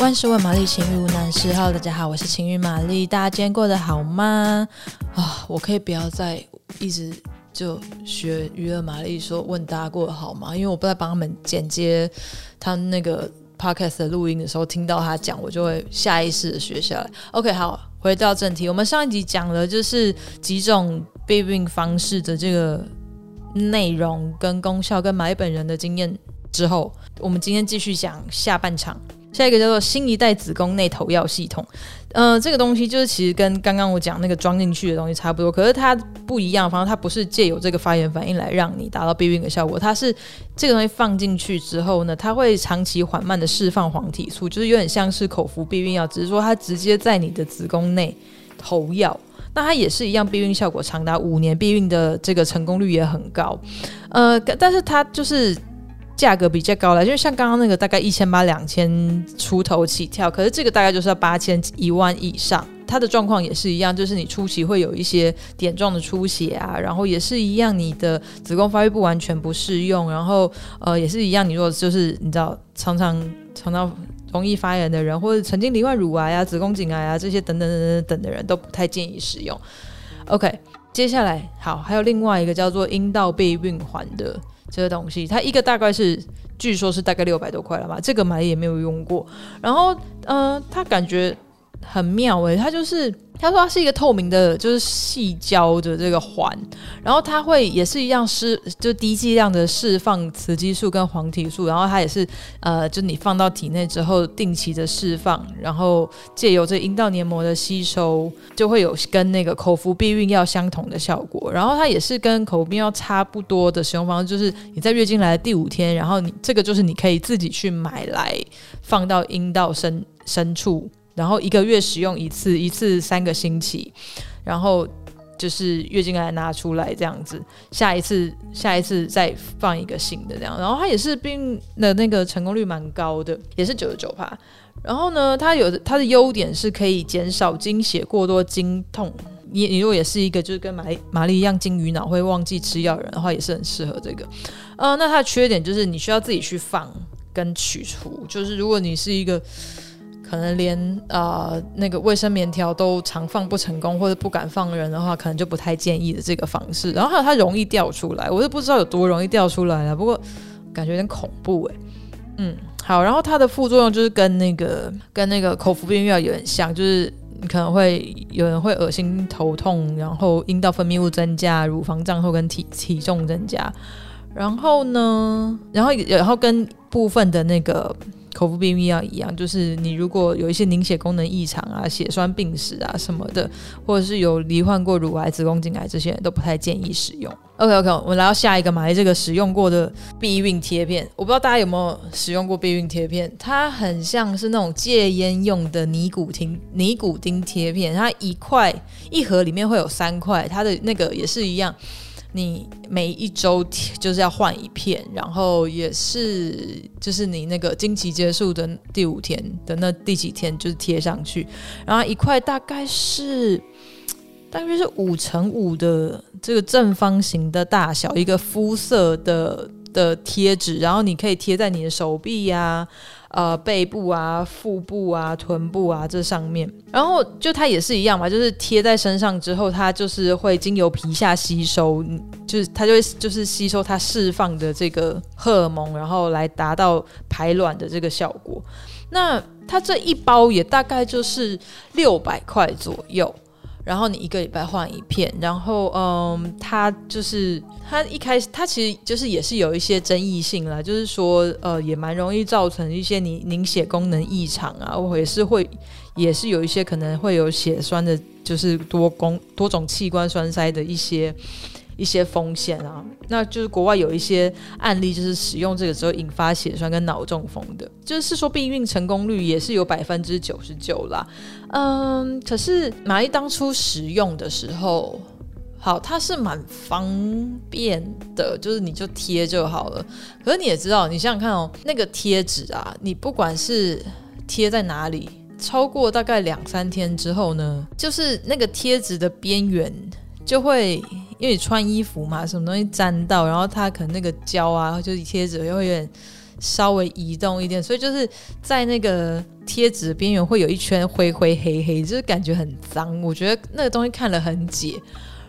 万事问玛丽，情欲无难事。Hello，大家好，我是情欲玛丽。大家今天过得好吗？啊，我可以不要再一直就学娱乐玛丽说问大家过得好吗？因为我不在帮他们剪接他那个 podcast 的录音的时候，听到他讲，我就会下意识的学下来。OK，好，回到正题，我们上一集讲了就是几种避孕方式的这个内容跟功效，跟玛丽本人的经验之后，我们今天继续讲下半场。下一个叫做新一代子宫内投药系统，呃，这个东西就是其实跟刚刚我讲那个装进去的东西差不多，可是它不一样，反正它不是借由这个发炎反应来让你达到避孕的效果，它是这个东西放进去之后呢，它会长期缓慢的释放黄体素，就是有点像是口服避孕药，只是说它直接在你的子宫内投药，那它也是一样，避孕效果长达五年，避孕的这个成功率也很高，呃，但是它就是。价格比较高了，就是像刚刚那个大概一千八两千出头起跳，可是这个大概就是要八千一万以上。它的状况也是一样，就是你初期会有一些点状的出血啊，然后也是一样，你的子宫发育不完全不适用，然后呃也是一样，你如果就是你知道常常常常容易发炎的人，或者曾经罹患乳癌啊、子宫颈癌啊这些等等等等等的人都不太建议使用。OK，接下来好，还有另外一个叫做阴道避孕环的。这个东西，它一个大概是，据说是大概六百多块了吧，这个买也没有用过。然后，呃，它感觉很妙诶，它就是。他说它是一个透明的，就是细胶的这个环，然后它会也是一样释，就低剂量的释放雌激素跟黄体素，然后它也是呃，就你放到体内之后定期的释放，然后借由这阴道黏膜的吸收，就会有跟那个口服避孕药相同的效果。然后它也是跟口服避孕药差不多的使用方式，就是你在月经来的第五天，然后你这个就是你可以自己去买来放到阴道深深处。然后一个月使用一次，一次三个星期，然后就是月经来拿出来这样子，下一次下一次再放一个新的这样，然后它也是避孕的那个成功率蛮高的，也是九十九趴。然后呢，它有它的优点是可以减少经血过多、经痛。你你如果也是一个就是跟玛丽玛丽一样金鱼脑会忘记吃药人的话，也是很适合这个。呃，那它的缺点就是你需要自己去放跟取出，就是如果你是一个。可能连啊、呃、那个卫生棉条都常放不成功，或者不敢放人的话，可能就不太建议的这个方式。然后还有它容易掉出来，我都不知道有多容易掉出来了。不过感觉有点恐怖诶。嗯，好，然后它的副作用就是跟那个跟那个口服避孕药有点像，就是你可能会有人会恶心、头痛，然后阴道分泌物增加，乳房胀后跟体体重增加。然后呢，然后然后跟部分的那个。口服避孕药一样，就是你如果有一些凝血功能异常啊、血栓病史啊什么的，或者是有罹患过乳癌、子宫颈癌这些都不太建议使用。OK OK，我们来到下一个嘛，这个使用过的避孕贴片，我不知道大家有没有使用过避孕贴片，它很像是那种戒烟用的尼古丁尼古丁贴片，它一块一盒里面会有三块，它的那个也是一样。你每一周就是要换一片，然后也是就是你那个经期结束的第五天的那第几天就是贴上去，然后一块大概是大约是五乘五的这个正方形的大小，一个肤色的的贴纸，然后你可以贴在你的手臂呀、呃，背部啊、腹部啊、臀部啊这上面，然后就它也是一样嘛，就是贴在身上之后，它就是会经由皮下吸收，就是它就会就是吸收它释放的这个荷尔蒙，然后来达到排卵的这个效果。那它这一包也大概就是六百块左右。然后你一个礼拜换一片，然后嗯，它就是它一开始它其实就是也是有一些争议性啦，就是说呃也蛮容易造成一些凝凝血功能异常啊，我也是会也是有一些可能会有血栓的，就是多功多种器官栓塞的一些。一些风险啊，那就是国外有一些案例，就是使用这个之后引发血栓跟脑中风的，就是说避孕成功率也是有百分之九十九啦。嗯，可是玛丽当初使用的时候，好，它是蛮方便的，就是你就贴就好了。可是你也知道，你想想看哦，那个贴纸啊，你不管是贴在哪里，超过大概两三天之后呢，就是那个贴纸的边缘就会。因为你穿衣服嘛，什么东西粘到，然后它可能那个胶啊，就是贴纸又会有点稍微移动一点，所以就是在那个贴纸边缘会有一圈灰灰黑黑，就是感觉很脏。我觉得那个东西看了很解。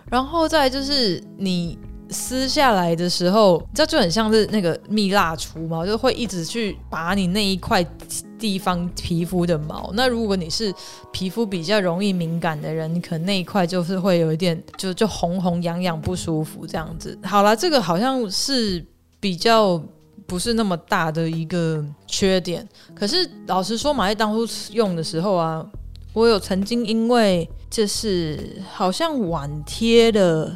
然后再就是你撕下来的时候，你知道就很像是那个蜜蜡除毛，就会一直去拔你那一块地方皮肤的毛。那如果你是皮肤比较容易敏感的人，你可能那一块就是会有一点就就红红痒痒不舒服这样子。好了，这个好像是比较不是那么大的一个缺点。可是老实说，玛丽当初用的时候啊，我有曾经因为就是好像晚贴了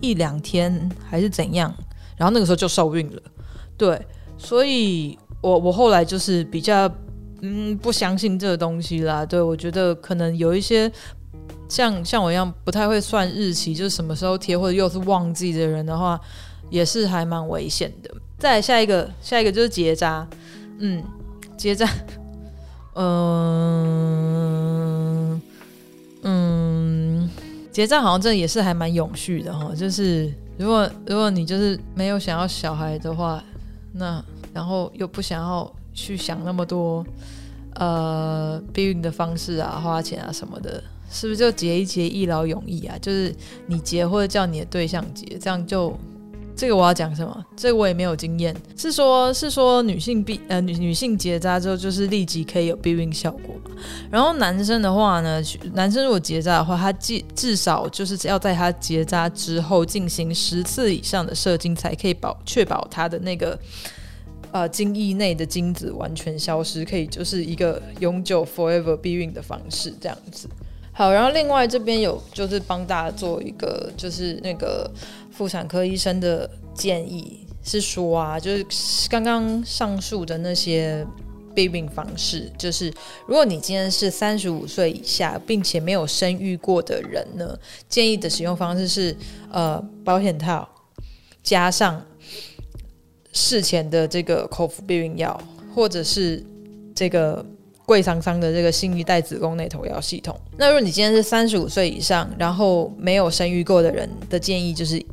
一两天还是怎样，然后那个时候就受孕了，对，所以我我后来就是比较嗯不相信这个东西啦，对，我觉得可能有一些像像我一样不太会算日期，就是什么时候贴或者又是忘记的人的话，也是还蛮危险的。再下一个，下一个就是结扎，嗯，结扎，嗯。结扎好像这也是还蛮永续的哈。就是如果如果你就是没有想要小孩的话，那然后又不想要去想那么多呃避孕的方式啊、花钱啊什么的，是不是就结一结一劳永逸啊？就是你结或者叫你的对象结，这样就。这个我要讲什么？这个我也没有经验。是说，是说女性避呃女女性结扎之后，就是立即可以有避孕效果。然后男生的话呢，男生如果结扎的话，他至至少就是要在他结扎之后进行十次以上的射精，才可以保确保他的那个呃精液内的精子完全消失，可以就是一个永久 forever 避孕的方式这样子。好，然后另外这边有就是帮大家做一个就是那个。妇产科医生的建议是说啊，就是刚刚上述的那些避孕方式，就是如果你今天是三十五岁以下，并且没有生育过的人呢，建议的使用方式是呃保险套加上事前的这个口服避孕药，或者是这个贵桑桑的这个新一代子宫内投药系统。那如果你今天是三十五岁以上，然后没有生育过的人的建议就是。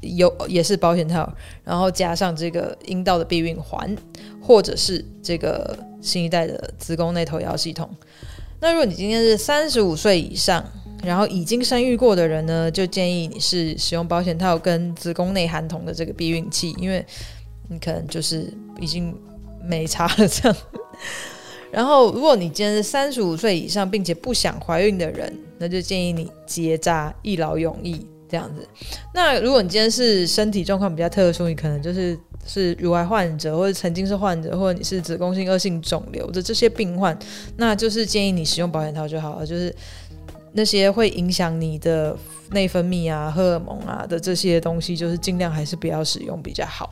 有也是保险套，然后加上这个阴道的避孕环，或者是这个新一代的子宫内投药系统。那如果你今天是三十五岁以上，然后已经生育过的人呢，就建议你是使用保险套跟子宫内含铜的这个避孕器，因为你可能就是已经没差了这样。然后如果你今天是三十五岁以上，并且不想怀孕的人，那就建议你结扎，一劳永逸。这样子，那如果你今天是身体状况比较特殊，你可能就是是乳癌患者，或者曾经是患者，或者你是子宫性恶性肿瘤的这些病患，那就是建议你使用保险套就好了。就是那些会影响你的内分泌啊、荷尔蒙啊的这些东西，就是尽量还是不要使用比较好。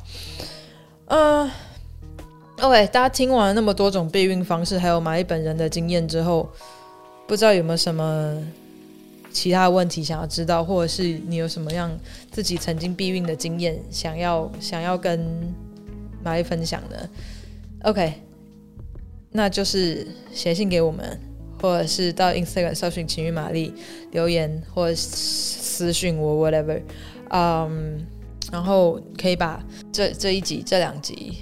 嗯、，OK，大家听完那么多种避孕方式，还有玛丽本人的经验之后，不知道有没有什么？其他问题想要知道，或者是你有什么样自己曾经避孕的经验，想要想要跟玛丽分享的？OK，那就是写信给我们，或者是到 Instagram 搜寻情欲玛丽留言，或私信我 whatever，嗯、然后可以把这这一集这两集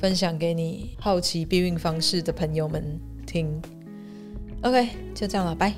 分享给你好奇避孕方式的朋友们听。OK，就这样了，拜。